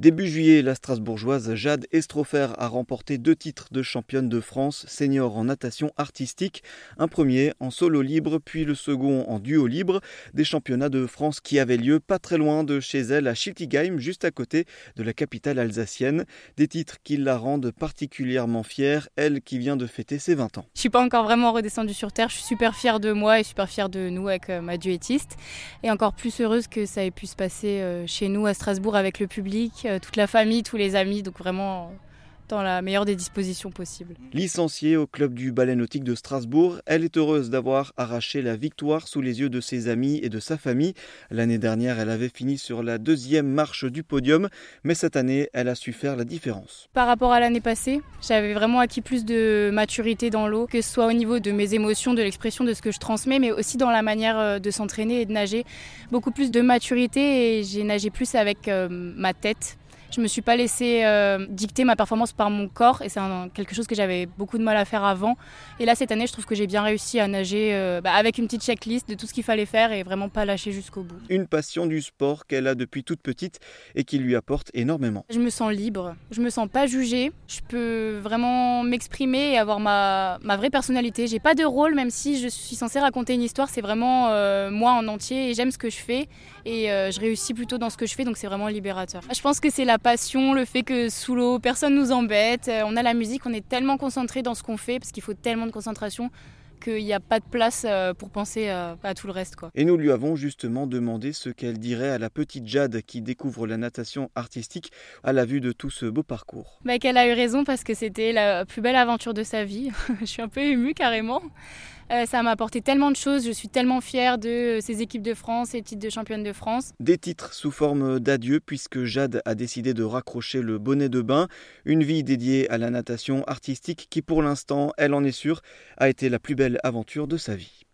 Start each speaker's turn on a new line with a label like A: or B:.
A: Début juillet, la Strasbourgeoise Jade Estrofer a remporté deux titres de championne de France senior en natation artistique, un premier en solo libre puis le second en duo libre, des championnats de France qui avaient lieu pas très loin de chez elle à Schiltigheim, juste à côté de la capitale alsacienne, des titres qui la rendent particulièrement fière, elle qui vient de fêter ses 20 ans.
B: Je suis pas encore vraiment redescendue sur terre, je suis super fière de moi et super fière de nous avec euh, ma duettiste. Et encore plus heureuse que ça ait pu se passer euh, chez nous à Strasbourg avec le public toute la famille, tous les amis, donc vraiment dans la meilleure des dispositions possibles.
A: Licenciée au club du ballet nautique de Strasbourg, elle est heureuse d'avoir arraché la victoire sous les yeux de ses amis et de sa famille. L'année dernière, elle avait fini sur la deuxième marche du podium, mais cette année, elle a su faire la différence.
B: Par rapport à l'année passée, j'avais vraiment acquis plus de maturité dans l'eau, que ce soit au niveau de mes émotions, de l'expression de ce que je transmets, mais aussi dans la manière euh, de s'entraîner et de nager. Beaucoup plus de maturité et j'ai nagé plus avec euh, ma tête je me suis pas laissé euh, dicter ma performance par mon corps et c'est quelque chose que j'avais beaucoup de mal à faire avant. Et là cette année, je trouve que j'ai bien réussi à nager euh, bah, avec une petite checklist de tout ce qu'il fallait faire et vraiment pas lâcher jusqu'au bout.
A: Une passion du sport qu'elle a depuis toute petite et qui lui apporte énormément.
B: Je me sens libre, je me sens pas jugée, je peux vraiment m'exprimer et avoir ma, ma vraie personnalité. J'ai pas de rôle même si je suis censée raconter une histoire, c'est vraiment euh, moi en entier et j'aime ce que je fais et je réussis plutôt dans ce que je fais donc c'est vraiment libérateur. Je pense que c'est la passion, le fait que sous l'eau, personne nous embête. Euh, on a la musique, on est tellement concentré dans ce qu'on fait parce qu'il faut tellement de concentration qu'il n'y a pas de place euh, pour penser euh, à tout le reste. Quoi.
A: Et nous lui avons justement demandé ce qu'elle dirait à la petite Jade qui découvre la natation artistique à la vue de tout ce beau parcours.
B: Bah, qu'elle a eu raison parce que c'était la plus belle aventure de sa vie. Je suis un peu émue carrément. Euh, ça m'a apporté tellement de choses. Je suis tellement fière de ces équipes de France et titres de championne de France.
A: Des titres sous forme d'adieu puisque Jade a décidé de raccrocher le bonnet de bain. Une vie dédiée à la natation artistique qui pour l'instant, elle en est sûre, a été la plus belle aventure de sa vie.